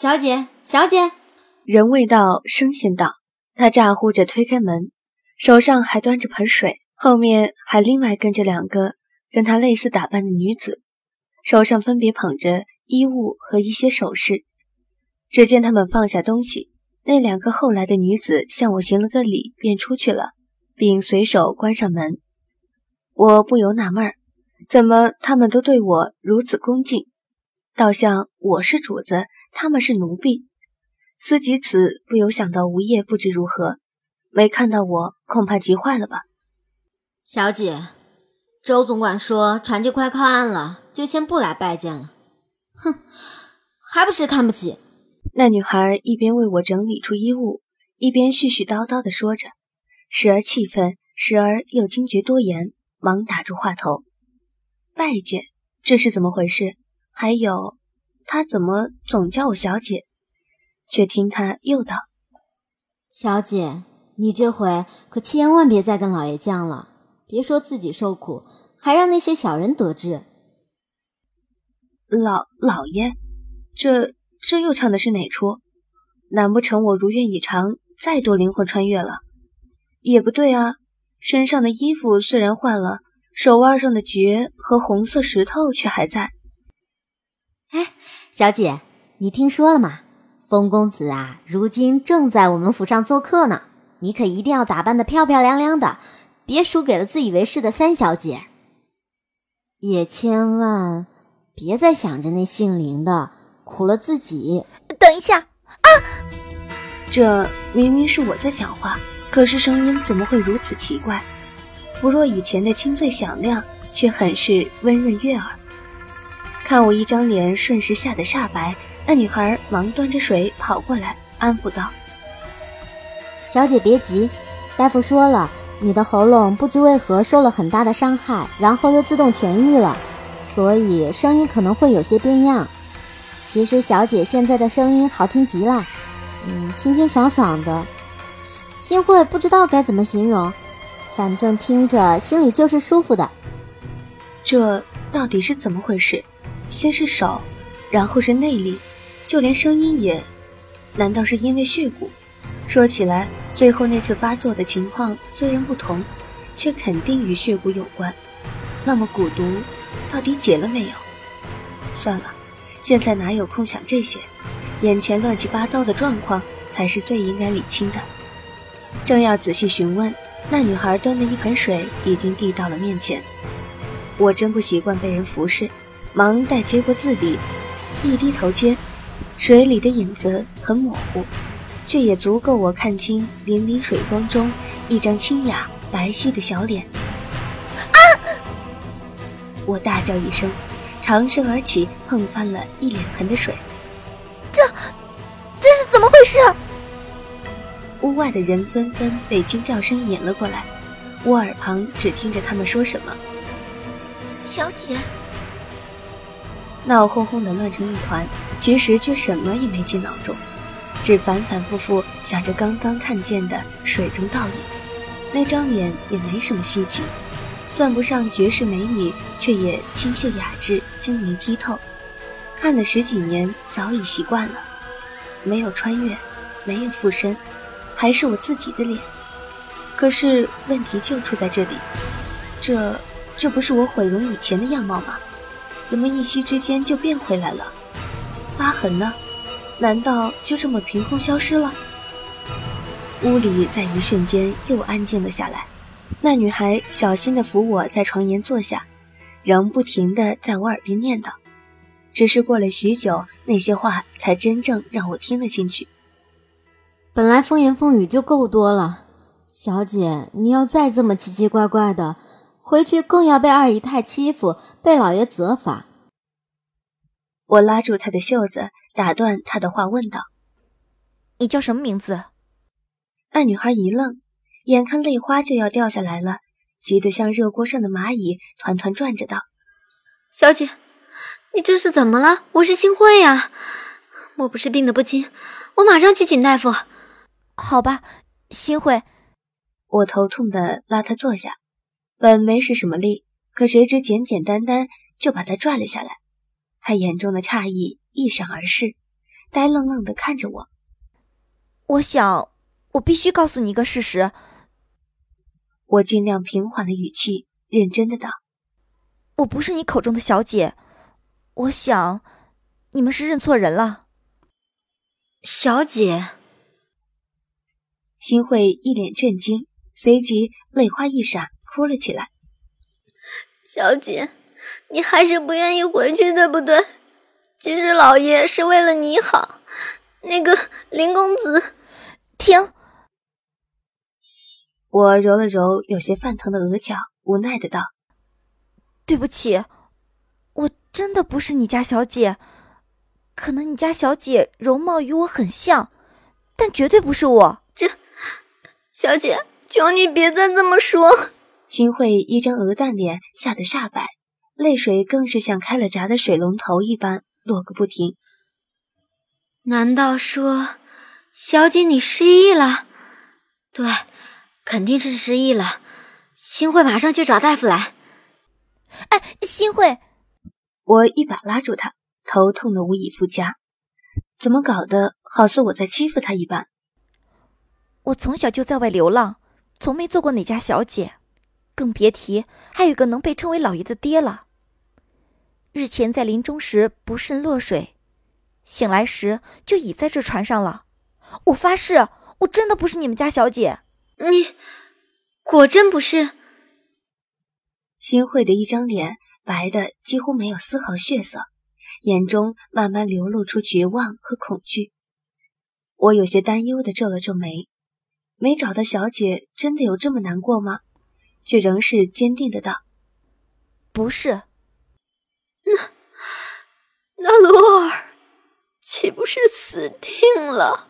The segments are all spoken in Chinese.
小姐，小姐，人未到，声先到。他咋呼着推开门，手上还端着盆水，后面还另外跟着两个跟他类似打扮的女子，手上分别捧着衣物和一些首饰。只见他们放下东西，那两个后来的女子向我行了个礼，便出去了，并随手关上门。我不由纳闷，怎么他们都对我如此恭敬，倒像我是主子，他们是奴婢。思及此，不由想到吴业不知如何，没看到我，恐怕急坏了吧？小姐，周总管说船就快靠岸了，就先不来拜见了。哼，还不是看不起。那女孩一边为我整理出衣物，一边絮絮叨叨地说着，时而气愤，时而又惊觉多言，忙打住话头。拜见，这是怎么回事？还有，她怎么总叫我小姐？却听他又道：“小姐，你这回可千万别再跟老爷犟了，别说自己受苦，还让那些小人得志。”老老爷，这这又唱的是哪出？难不成我如愿以偿，再度灵魂穿越了？也不对啊，身上的衣服虽然换了，手腕上的诀和红色石头却还在。哎，小姐，你听说了吗？风公子啊，如今正在我们府上做客呢。你可一定要打扮的漂漂亮亮的，别输给了自以为是的三小姐。也千万别再想着那姓林的，苦了自己。等一下啊！这明明是我在讲话，可是声音怎么会如此奇怪？不若以前的清脆响亮，却很是温润悦耳。看我一张脸，瞬时吓得煞白。那女孩忙端着水跑过来，安抚道：“小姐别急，大夫说了，你的喉咙不知为何受了很大的伤害，然后又自动痊愈了，所以声音可能会有些变样。其实小姐现在的声音好听极了，嗯，清清爽爽的。新慧不知道该怎么形容，反正听着心里就是舒服的。这到底是怎么回事？先是手，然后是内力。”就连声音也，难道是因为血蛊？说起来，最后那次发作的情况虽然不同，却肯定与血蛊有关。那么蛊毒到底解了没有？算了，现在哪有空想这些？眼前乱七八糟的状况才是最应该理清的。正要仔细询问，那女孩端的一盆水已经递到了面前。我真不习惯被人服侍，忙待接过字笔，一低头间。水里的影子很模糊，却也足够我看清粼粼水光中一张清雅白皙的小脸。啊！我大叫一声，长身而起，碰翻了一脸盆的水。这，这是怎么回事？屋外的人纷纷被惊叫声引了过来，我耳旁只听着他们说什么：“小姐。”闹哄哄的乱成一团，其实却什么也没进脑中，只反反复复想着刚刚看见的水中倒影。那张脸也没什么稀奇，算不上绝世美女，却也清秀雅致、晶莹剔透。看了十几年，早已习惯了。没有穿越，没有附身，还是我自己的脸。可是问题就出在这里，这这不是我毁容以前的样貌吗？怎么一夕之间就变回来了？疤痕呢？难道就这么凭空消失了？屋里在一瞬间又安静了下来。那女孩小心地扶我在床沿坐下，仍不停地在我耳边念叨。只是过了许久，那些话才真正让我听了进去。本来风言风语就够多了，小姐，你要再这么奇奇怪怪的。回去更要被二姨太欺负，被老爷责罚。我拉住他的袖子，打断他的话，问道：“你叫什么名字？”那女孩一愣，眼看泪花就要掉下来了，急得像热锅上的蚂蚁，团团转着道：“小姐，你这是怎么了？我是新慧呀，莫不是病得不轻？我马上去请大夫。”好吧，新慧。我头痛的拉她坐下。本没使什么力，可谁知简简单单就把他拽了下来。他眼中的诧异一闪而逝，呆愣愣的看着我。我想，我必须告诉你一个事实。我尽量平缓的语气，认真的道：“我不是你口中的小姐。我想，你们是认错人了。”小姐，新慧一脸震惊，随即泪花一闪，哭了起来。小姐，你还是不愿意回去，对不对？其实老爷是为了你好。那个林公子，停！我揉了揉有些泛疼的额角，无奈的道：“对不起，我真的不是你家小姐。可能你家小姐容貌与我很像，但绝对不是我。”这，小姐，求你别再这么说。金慧一张鹅蛋脸吓得煞白，泪水更是像开了闸的水龙头一般落个不停。难道说，小姐你失忆了？对。肯定是失忆了，新慧马上去找大夫来。哎，新慧，我一把拉住他，头痛的无以复加。怎么搞的，好似我在欺负他一般？我从小就在外流浪，从没做过哪家小姐，更别提还有个能被称为老爷的爹了。日前在临终时不慎落水，醒来时就已在这船上了。我发誓，我真的不是你们家小姐。你果真不是？新慧的一张脸白的几乎没有丝毫血色，眼中慢慢流露出绝望和恐惧。我有些担忧的皱了皱眉，没找到小姐，真的有这么难过吗？却仍是坚定的道：“不是。”那那罗儿岂不是死定了？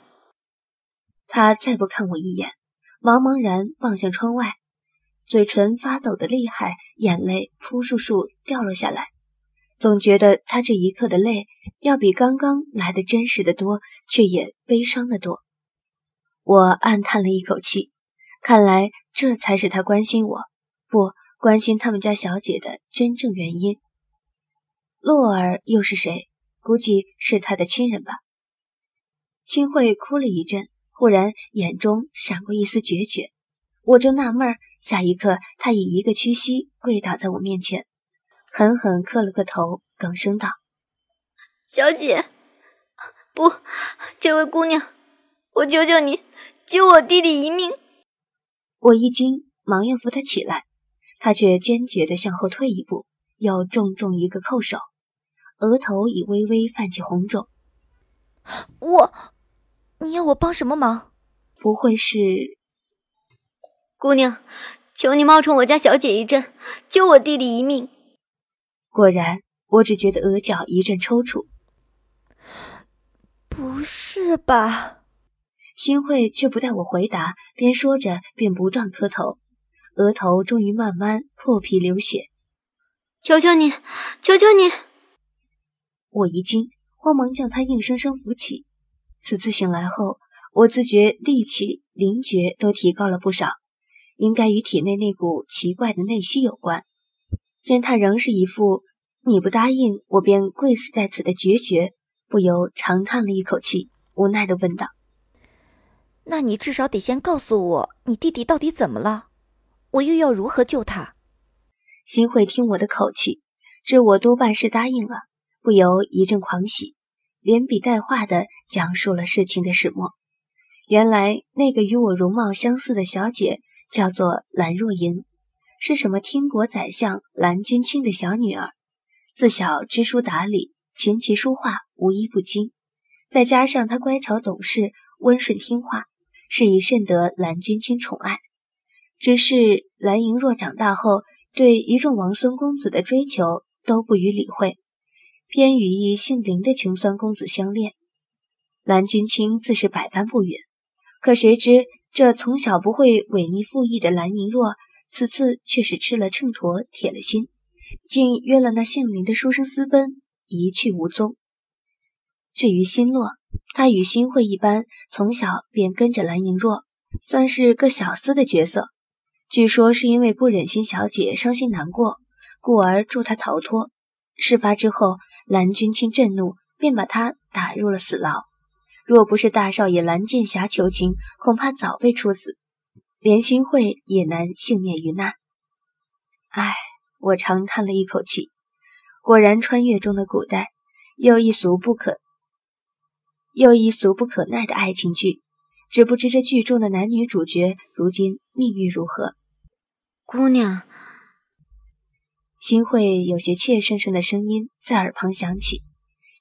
他再不看我一眼。茫茫然望向窗外，嘴唇发抖的厉害，眼泪扑簌簌掉了下来。总觉得他这一刻的泪要比刚刚来的真实的多，却也悲伤的多。我暗叹了一口气，看来这才是他关心我，不关心他们家小姐的真正原因。洛儿又是谁？估计是他的亲人吧。新慧哭了一阵。忽然，眼中闪过一丝决绝。我正纳闷儿，下一刻，他以一个屈膝跪倒在我面前，狠狠磕了个头，哽声道：“小姐，不，这位姑娘，我求求你，救我弟弟一命！”我一惊，忙要扶他起来，他却坚决地向后退一步，又重重一个叩首，额头已微微泛起红肿。我。你要我帮什么忙？不会是姑娘，求你冒充我家小姐一阵，救我弟弟一命。果然，我只觉得额角一阵抽搐。不是吧？新慧却不待我回答，边说着便不断磕头，额头终于慢慢破皮流血。求求你，求求你！我一惊，慌忙将他硬生生扶起。此次醒来后，我自觉力气、灵觉都提高了不少，应该与体内那股奇怪的内息有关。见他仍是一副你不答应我便跪死在此的决绝，不由长叹了一口气，无奈的问道：“那你至少得先告诉我，你弟弟到底怎么了？我又要如何救他？”新慧听我的口气，知我多半是答应了，不由一阵狂喜。连笔带画的讲述了事情的始末。原来那个与我容貌相似的小姐叫做蓝若莹，是什么听国宰相蓝君清的小女儿。自小知书达理，琴棋书画无一不精，再加上她乖巧懂事、温顺听话，是以甚得蓝君清宠爱。只是蓝莹若长大后，对一众王孙公子的追求都不予理会。偏与一姓林的穷酸公子相恋，蓝君清自是百般不允。可谁知这从小不会违逆父意的蓝莹若，此次却是吃了秤砣铁了心，竟约了那姓林的书生私奔，一去无踪。至于新落，他与新慧一般，从小便跟着蓝莹若，算是个小厮的角色。据说是因为不忍心小姐伤心难过，故而助她逃脱。事发之后。蓝君清震怒，便把他打入了死牢。若不是大少爷蓝剑侠求情，恐怕早被处死，连心慧也难幸免于难。唉，我长叹了一口气。果然，穿越中的古代，又一俗不可，又一俗不可耐的爱情剧。只不知这剧中的男女主角如今命运如何？姑娘，新会有些怯生生的声音在耳旁响起，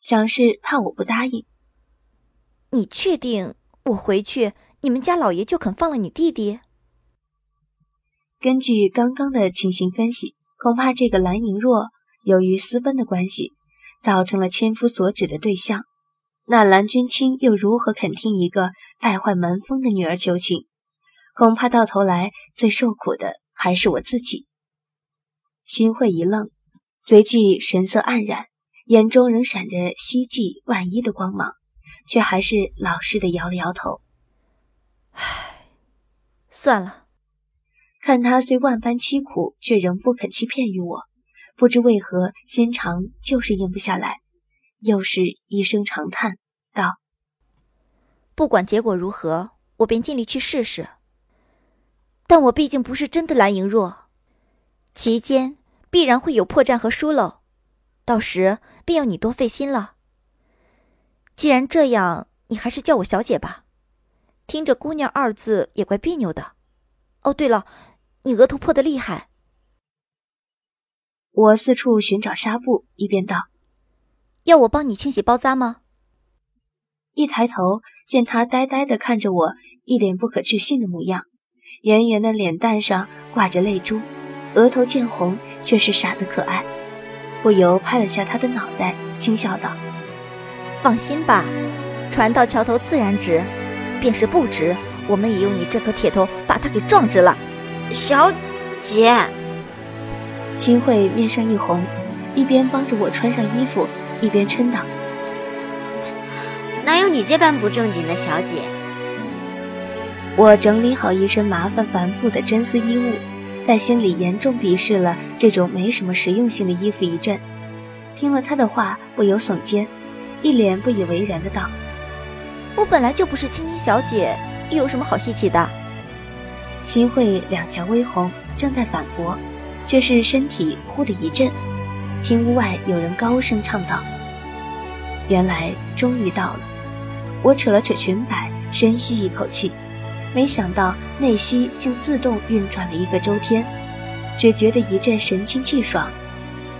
想是怕我不答应。你确定我回去，你们家老爷就肯放了你弟弟？根据刚刚的情形分析，恐怕这个蓝莹若由于私奔的关系，造成了千夫所指的对象。那蓝君清又如何肯听一个败坏门风的女儿求情？恐怕到头来最受苦的还是我自己。心会一愣，随即神色黯然，眼中仍闪着希冀万一的光芒，却还是老实的摇了摇头。唉，算了。看他虽万般凄苦，却仍不肯欺骗于我，不知为何心肠就是硬不下来。又是一声长叹，道：“不管结果如何，我便尽力去试试。但我毕竟不是真的蓝莹若，其间必然会有破绽和疏漏，到时便要你多费心了。既然这样，你还是叫我小姐吧，听着‘姑娘’二字也怪别扭的。哦，对了，你额头破的厉害。”我四处寻找纱布，一边道。要我帮你清洗包扎吗？一抬头见他呆呆的看着我，一脸不可置信的模样，圆圆的脸蛋上挂着泪珠，额头渐红，却是傻得可爱，不由拍了下他的脑袋，轻笑道：“放心吧，船到桥头自然直，便是不直，我们也用你这颗铁头把它给撞直了。”小姐，新慧面上一红，一边帮着我穿上衣服。一边嗔道：“哪有你这般不正经的小姐？”我整理好一身麻烦繁复的真丝衣物，在心里严重鄙视了这种没什么实用性的衣服一阵。听了他的话，不由耸肩，一脸不以为然的道：“我本来就不是青青小姐，又有什么好稀奇的？”新慧两颊微红，正在反驳，却是身体忽的一震。听屋外有人高声唱道：“原来终于到了。”我扯了扯裙摆，深吸一口气，没想到内息竟自动运转了一个周天，只觉得一阵神清气爽。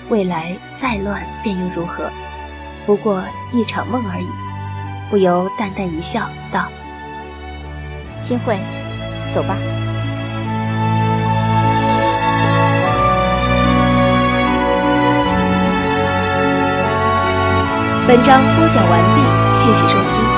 未来再乱便又如何？不过一场梦而已。不由淡淡一笑，道：“新会，走吧。”本章播讲完毕，谢谢收听。